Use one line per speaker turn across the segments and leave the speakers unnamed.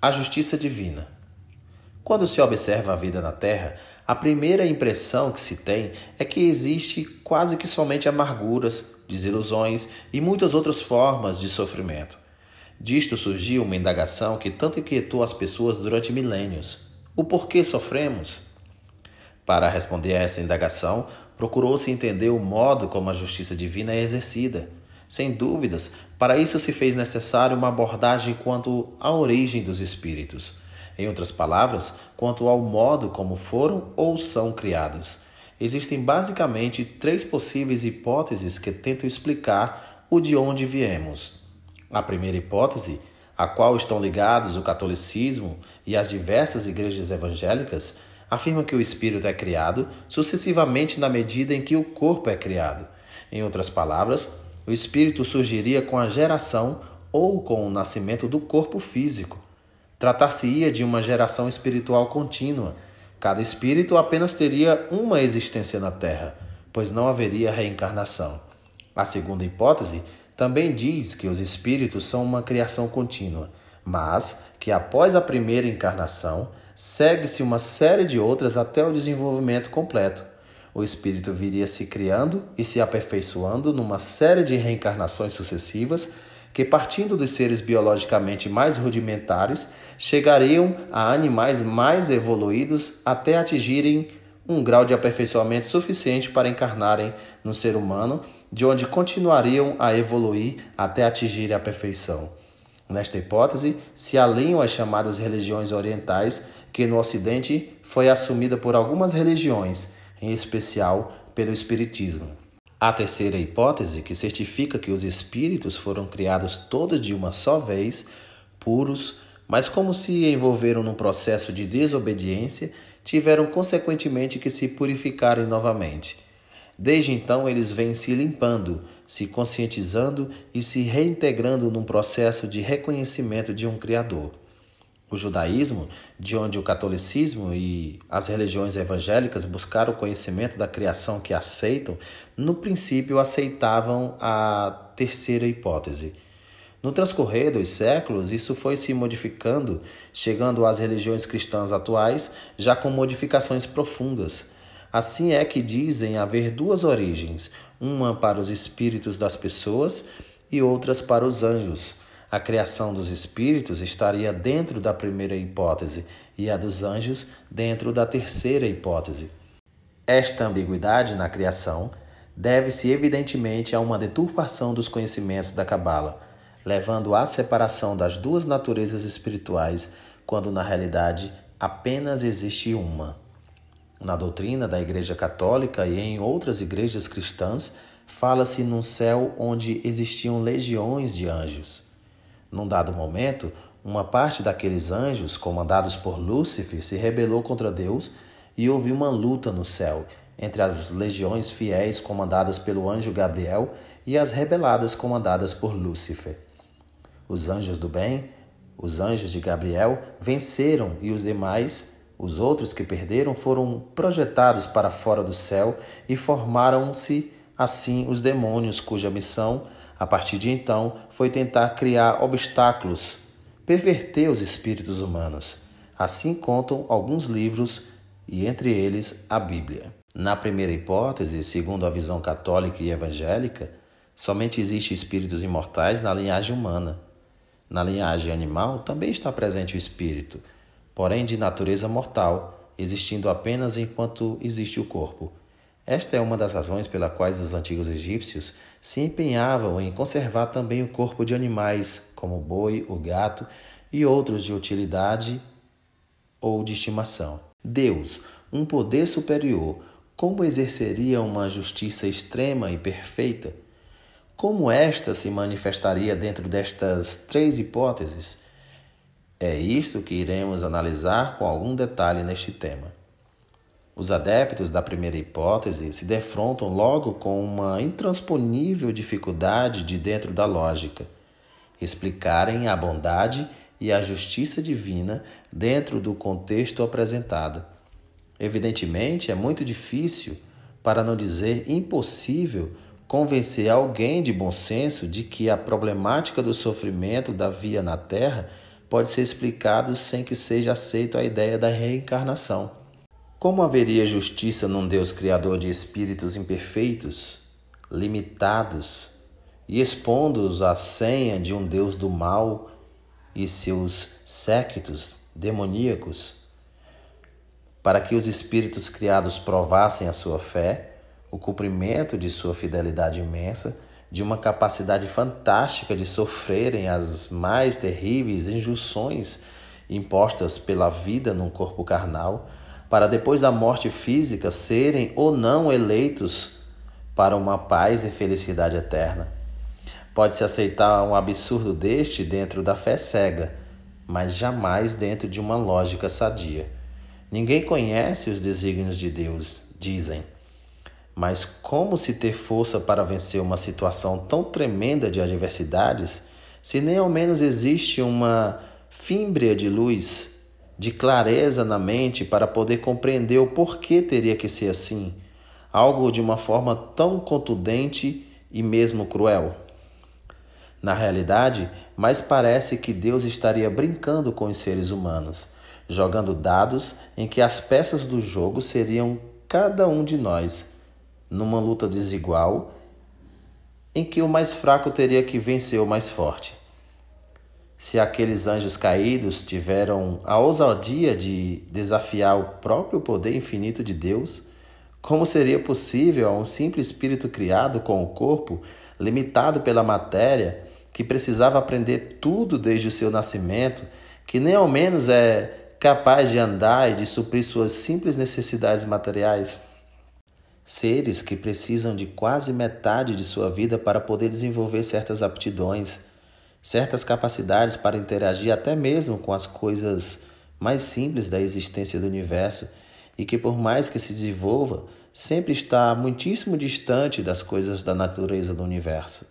A justiça divina. Quando se observa a vida na Terra, a primeira impressão que se tem é que existe quase que somente amarguras, desilusões e muitas outras formas de sofrimento. Disto surgiu uma indagação que tanto inquietou as pessoas durante milênios: o porquê sofremos? Para responder a essa indagação, procurou-se entender o modo como a justiça divina é exercida. Sem dúvidas, para isso se fez necessário uma abordagem quanto à origem dos espíritos. Em outras palavras, quanto ao modo como foram ou são criados. Existem basicamente três possíveis hipóteses que tentam explicar o de onde viemos. A primeira hipótese, a qual estão ligados o catolicismo e as diversas igrejas evangélicas, afirma que o espírito é criado sucessivamente na medida em que o corpo é criado. Em outras palavras, o espírito surgiria com a geração ou com o nascimento do corpo físico. Tratar-se-ia de uma geração espiritual contínua. Cada espírito apenas teria uma existência na Terra, pois não haveria reencarnação. A segunda hipótese também diz que os espíritos são uma criação contínua, mas que após a primeira encarnação segue-se uma série de outras até o desenvolvimento completo o espírito viria se criando e se aperfeiçoando numa série de reencarnações sucessivas que, partindo dos seres biologicamente mais rudimentares, chegariam a animais mais evoluídos até atingirem um grau de aperfeiçoamento suficiente para encarnarem no ser humano, de onde continuariam a evoluir até atingir a perfeição. Nesta hipótese, se alinham as chamadas religiões orientais, que no Ocidente foi assumida por algumas religiões em especial pelo Espiritismo. A terceira hipótese, que certifica que os espíritos foram criados todos de uma só vez, puros, mas como se envolveram num processo de desobediência, tiveram consequentemente que se purificarem novamente. Desde então, eles vêm se limpando, se conscientizando e se reintegrando num processo de reconhecimento de um Criador. O judaísmo, de onde o catolicismo e as religiões evangélicas buscaram o conhecimento da criação que aceitam, no princípio aceitavam a terceira hipótese. No transcorrer dos séculos, isso foi se modificando, chegando às religiões cristãs atuais, já com modificações profundas. Assim é que dizem haver duas origens, uma para os espíritos das pessoas e outras para os anjos. A criação dos espíritos estaria dentro da primeira hipótese e a dos anjos dentro da terceira hipótese. Esta ambiguidade na criação deve-se evidentemente a uma deturpação dos conhecimentos da Cabala, levando à separação das duas naturezas espirituais, quando na realidade apenas existe uma. Na doutrina da Igreja Católica e em outras igrejas cristãs, fala-se num céu onde existiam legiões de anjos. Num dado momento, uma parte daqueles anjos, comandados por Lúcifer, se rebelou contra Deus e houve uma luta no céu entre as legiões fiéis comandadas pelo anjo Gabriel e as rebeladas comandadas por Lúcifer. Os anjos do bem, os anjos de Gabriel, venceram e os demais, os outros que perderam, foram projetados para fora do céu e formaram-se assim os demônios, cuja missão a partir de então, foi tentar criar obstáculos, perverter os espíritos humanos. Assim contam alguns livros, e entre eles a Bíblia. Na primeira hipótese, segundo a visão católica e evangélica, somente existem espíritos imortais na linhagem humana. Na linhagem animal também está presente o espírito, porém de natureza mortal, existindo apenas enquanto existe o corpo. Esta é uma das razões pela quais os antigos egípcios se empenhavam em conservar também o corpo de animais, como o boi, o gato e outros de utilidade ou de estimação. Deus, um poder superior, como exerceria uma justiça extrema e perfeita? Como esta se manifestaria dentro destas três hipóteses? É isto que iremos analisar com algum detalhe neste tema. Os adeptos da primeira hipótese se defrontam logo com uma intransponível dificuldade de dentro da lógica. Explicarem a bondade e a justiça divina dentro do contexto apresentado. Evidentemente, é muito difícil, para não dizer impossível, convencer alguém de bom senso de que a problemática do sofrimento da via na Terra pode ser explicado sem que seja aceito a ideia da reencarnação. Como haveria justiça num Deus criador de espíritos imperfeitos, limitados e expondo-os à senha de um Deus do mal e seus séquitos demoníacos? Para que os espíritos criados provassem a sua fé, o cumprimento de sua fidelidade imensa de uma capacidade fantástica de sofrerem as mais terríveis injunções impostas pela vida num corpo carnal, para depois da morte física serem ou não eleitos para uma paz e felicidade eterna. Pode-se aceitar um absurdo deste dentro da fé cega, mas jamais dentro de uma lógica sadia. Ninguém conhece os desígnios de Deus, dizem. Mas como se ter força para vencer uma situação tão tremenda de adversidades, se nem ao menos existe uma fímbria de luz, de clareza na mente para poder compreender o porquê teria que ser assim, algo de uma forma tão contundente e mesmo cruel? Na realidade, mais parece que Deus estaria brincando com os seres humanos, jogando dados em que as peças do jogo seriam cada um de nós numa luta desigual em que o mais fraco teria que vencer o mais forte. Se aqueles anjos caídos tiveram a ousadia de desafiar o próprio poder infinito de Deus, como seria possível a um simples espírito criado com o corpo, limitado pela matéria, que precisava aprender tudo desde o seu nascimento, que nem ao menos é capaz de andar e de suprir suas simples necessidades materiais? Seres que precisam de quase metade de sua vida para poder desenvolver certas aptidões, certas capacidades para interagir até mesmo com as coisas mais simples da existência do universo e que, por mais que se desenvolva, sempre está muitíssimo distante das coisas da natureza do universo,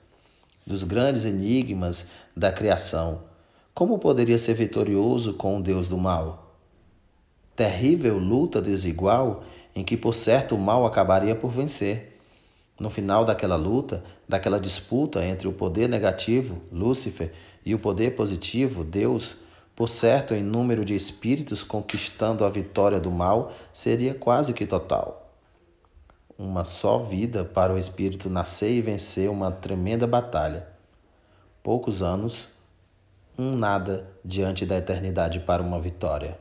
dos grandes enigmas da criação. Como poderia ser vitorioso com o Deus do mal? Terrível luta desigual em que por certo o mal acabaria por vencer. No final daquela luta, daquela disputa entre o poder negativo, Lúcifer, e o poder positivo, Deus, por certo em número de espíritos conquistando a vitória do mal, seria quase que total. Uma só vida para o espírito nascer e vencer uma tremenda batalha. Poucos anos, um nada diante da eternidade para uma vitória.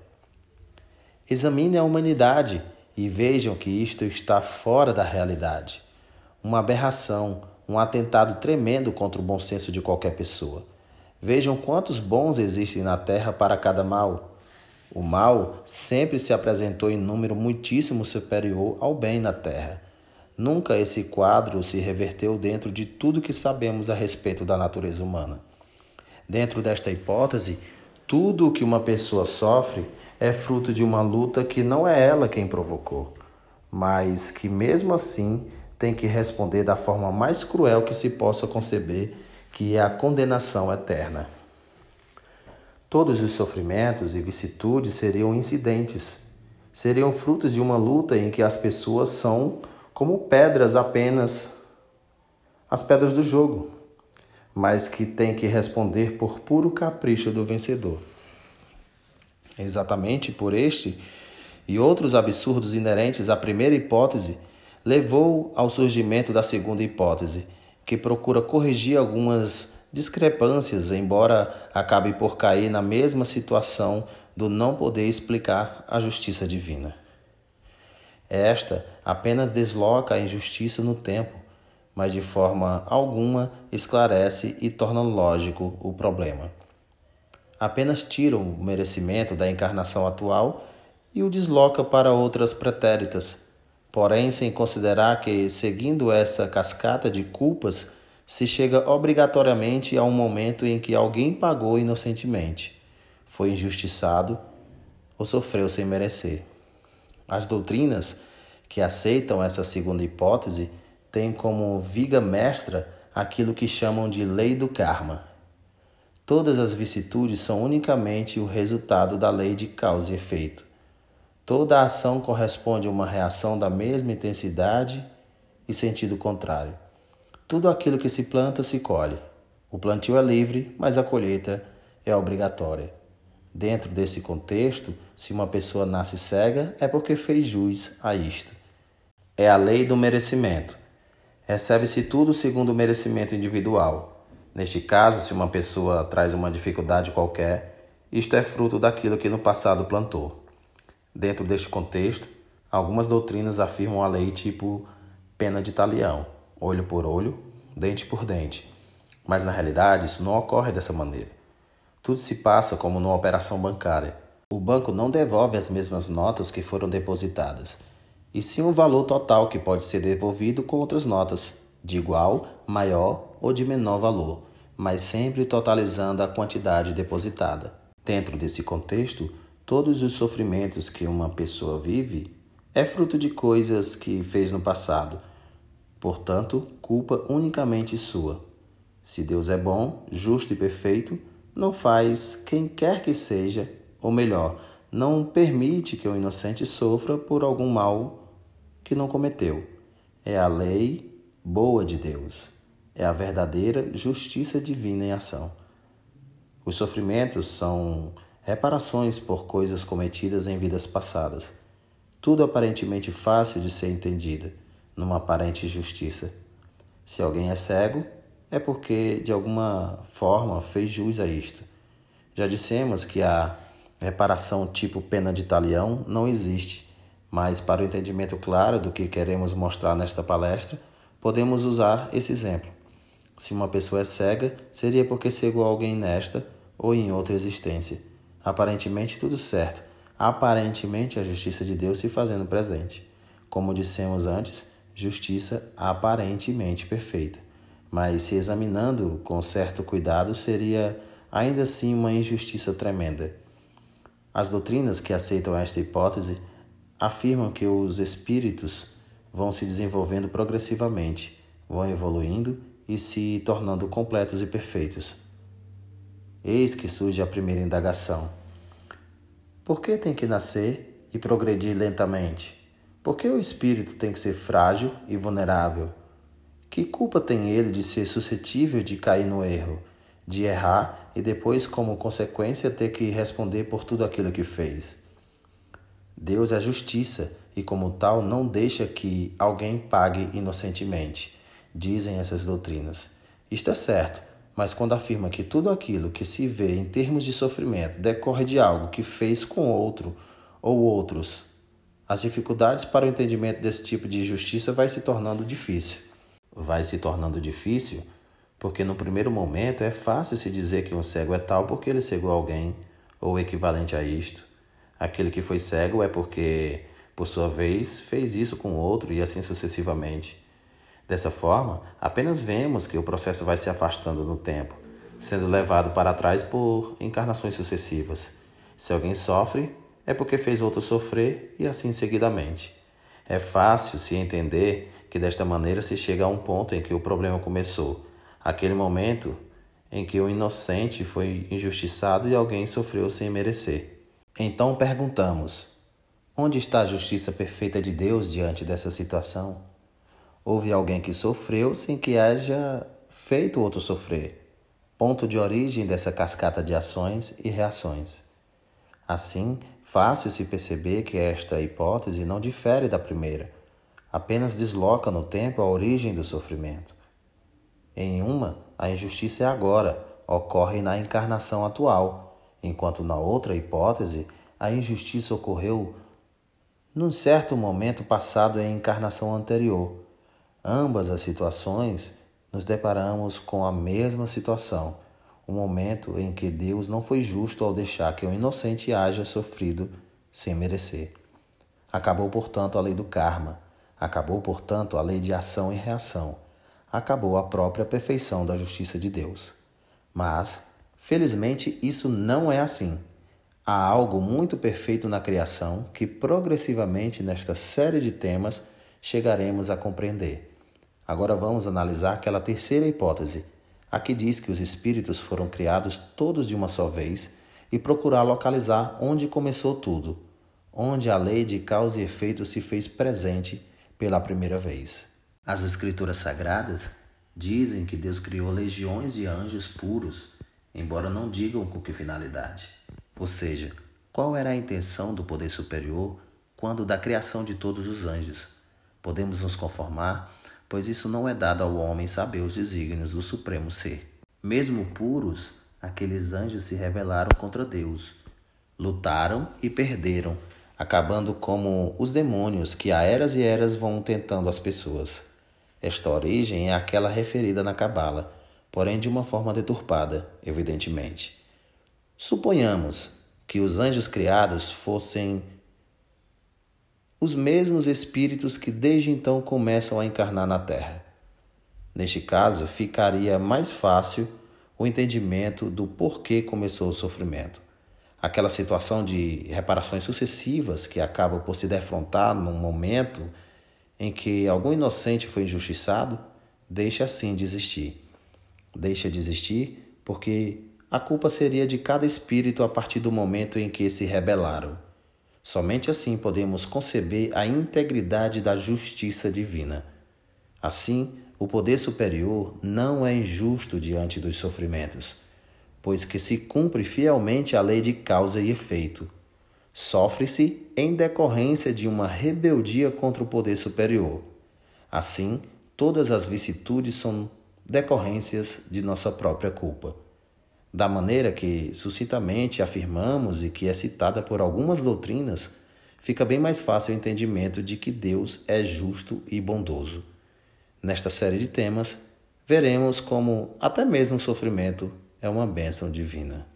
Examine a humanidade e vejam que isto está fora da realidade. Uma aberração, um atentado tremendo contra o bom senso de qualquer pessoa. Vejam quantos bons existem na terra para cada mal. O mal sempre se apresentou em número muitíssimo superior ao bem na terra. Nunca esse quadro se reverteu dentro de tudo que sabemos a respeito da natureza humana. Dentro desta hipótese, tudo o que uma pessoa sofre é fruto de uma luta que não é ela quem provocou, mas que mesmo assim tem que responder da forma mais cruel que se possa conceber, que é a condenação eterna. Todos os sofrimentos e vicissitudes seriam incidentes, seriam frutos de uma luta em que as pessoas são como pedras apenas, as pedras do jogo, mas que têm que responder por puro capricho do vencedor. Exatamente por este e outros absurdos inerentes à primeira hipótese, levou ao surgimento da segunda hipótese, que procura corrigir algumas discrepâncias, embora acabe por cair na mesma situação do não poder explicar a justiça divina. Esta apenas desloca a injustiça no tempo, mas de forma alguma esclarece e torna lógico o problema apenas tira o merecimento da encarnação atual e o desloca para outras pretéritas, porém sem considerar que, seguindo essa cascata de culpas, se chega obrigatoriamente a um momento em que alguém pagou inocentemente, foi injustiçado ou sofreu sem merecer. As doutrinas que aceitam essa segunda hipótese têm como viga mestra aquilo que chamam de lei do karma Todas as vicissitudes são unicamente o resultado da lei de causa e efeito. Toda ação corresponde a uma reação da mesma intensidade e sentido contrário. Tudo aquilo que se planta se colhe. O plantio é livre, mas a colheita é obrigatória. Dentro desse contexto, se uma pessoa nasce cega, é porque fez jus a isto. É a lei do merecimento. Recebe-se tudo segundo o merecimento individual. Neste caso, se uma pessoa traz uma dificuldade qualquer, isto é fruto daquilo que no passado plantou. Dentro deste contexto, algumas doutrinas afirmam a lei tipo pena de talião, olho por olho, dente por dente. Mas na realidade, isso não ocorre dessa maneira. Tudo se passa como numa operação bancária. O banco não devolve as mesmas notas que foram depositadas, e sim um valor total que pode ser devolvido com outras notas, de igual, maior ou de menor valor, mas sempre totalizando a quantidade depositada. Dentro desse contexto, todos os sofrimentos que uma pessoa vive é fruto de coisas que fez no passado, portanto, culpa unicamente sua. Se Deus é bom, justo e perfeito, não faz quem quer que seja, ou melhor, não permite que o inocente sofra por algum mal que não cometeu. É a lei boa de Deus. É a verdadeira justiça divina em ação. Os sofrimentos são reparações por coisas cometidas em vidas passadas. Tudo aparentemente fácil de ser entendida, numa aparente justiça. Se alguém é cego, é porque de alguma forma fez jus a isto. Já dissemos que a reparação tipo pena de talião não existe, mas para o entendimento claro do que queremos mostrar nesta palestra, podemos usar esse exemplo. Se uma pessoa é cega, seria porque cegou alguém nesta ou em outra existência. Aparentemente tudo certo, aparentemente a justiça de Deus se fazendo presente. Como dissemos antes, justiça aparentemente perfeita mas se examinando com certo cuidado, seria ainda assim uma injustiça tremenda. As doutrinas que aceitam esta hipótese afirmam que os espíritos vão se desenvolvendo progressivamente, vão evoluindo e se tornando completos e perfeitos. Eis que surge a primeira indagação: por que tem que nascer e progredir lentamente? Por que o espírito tem que ser frágil e vulnerável? Que culpa tem ele de ser suscetível de cair no erro, de errar e depois, como consequência, ter que responder por tudo aquilo que fez? Deus é justiça e, como tal, não deixa que alguém pague inocentemente, dizem essas doutrinas. Isto é certo, mas quando afirma que tudo aquilo que se vê em termos de sofrimento decorre de algo que fez com outro ou outros, as dificuldades para o entendimento desse tipo de justiça vai se tornando difícil vai se tornando difícil, porque no primeiro momento é fácil se dizer que um cego é tal porque ele cegou alguém, ou equivalente a isto. Aquele que foi cego é porque, por sua vez, fez isso com outro e assim sucessivamente. Dessa forma, apenas vemos que o processo vai se afastando no tempo, sendo levado para trás por encarnações sucessivas. Se alguém sofre, é porque fez outro sofrer e assim seguidamente. É fácil se entender que desta maneira se chega a um ponto em que o problema começou, aquele momento em que o inocente foi injustiçado e alguém sofreu sem merecer. Então perguntamos: onde está a justiça perfeita de Deus diante dessa situação? Houve alguém que sofreu sem que haja feito outro sofrer. Ponto de origem dessa cascata de ações e reações. Assim, fácil se perceber que esta hipótese não difere da primeira, apenas desloca no tempo a origem do sofrimento. Em uma, a injustiça é agora, ocorre na encarnação atual, enquanto na outra hipótese, a injustiça ocorreu num certo momento passado em encarnação anterior. Ambas as situações nos deparamos com a mesma situação, o momento em que Deus não foi justo ao deixar que o inocente haja sofrido sem merecer. Acabou, portanto, a lei do karma Acabou, portanto, a lei de ação e reação. Acabou a própria perfeição da justiça de Deus. Mas, felizmente, isso não é assim. Há algo muito perfeito na criação que progressivamente nesta série de temas chegaremos a compreender. Agora vamos analisar aquela terceira hipótese, a que diz que os espíritos foram criados todos de uma só vez e procurar localizar onde começou tudo, onde a lei de causa e efeito se fez presente pela primeira vez. As Escrituras Sagradas dizem que Deus criou legiões de anjos puros, embora não digam com que finalidade. Ou seja, qual era a intenção do poder superior quando da criação de todos os anjos? Podemos nos conformar, pois isso não é dado ao homem saber os desígnios do Supremo Ser. Mesmo puros, aqueles anjos se rebelaram contra Deus. Lutaram e perderam, acabando como os demônios que a eras e eras vão tentando as pessoas. Esta origem é aquela referida na Cabala, porém de uma forma deturpada, evidentemente. Suponhamos que os anjos criados fossem os mesmos espíritos que desde então começam a encarnar na Terra. Neste caso, ficaria mais fácil o entendimento do porquê começou o sofrimento. Aquela situação de reparações sucessivas que acaba por se defrontar num momento em que algum inocente foi injustiçado, deixa assim de existir. Deixa de existir porque a culpa seria de cada espírito a partir do momento em que se rebelaram. Somente assim podemos conceber a integridade da justiça divina. Assim, o poder superior não é injusto diante dos sofrimentos, pois que se cumpre fielmente a lei de causa e efeito. Sofre-se em decorrência de uma rebeldia contra o poder superior. Assim, todas as vicissitudes são decorrências de nossa própria culpa. Da maneira que sucintamente afirmamos e que é citada por algumas doutrinas, fica bem mais fácil o entendimento de que Deus é justo e bondoso. Nesta série de temas, veremos como até mesmo o sofrimento é uma bênção divina.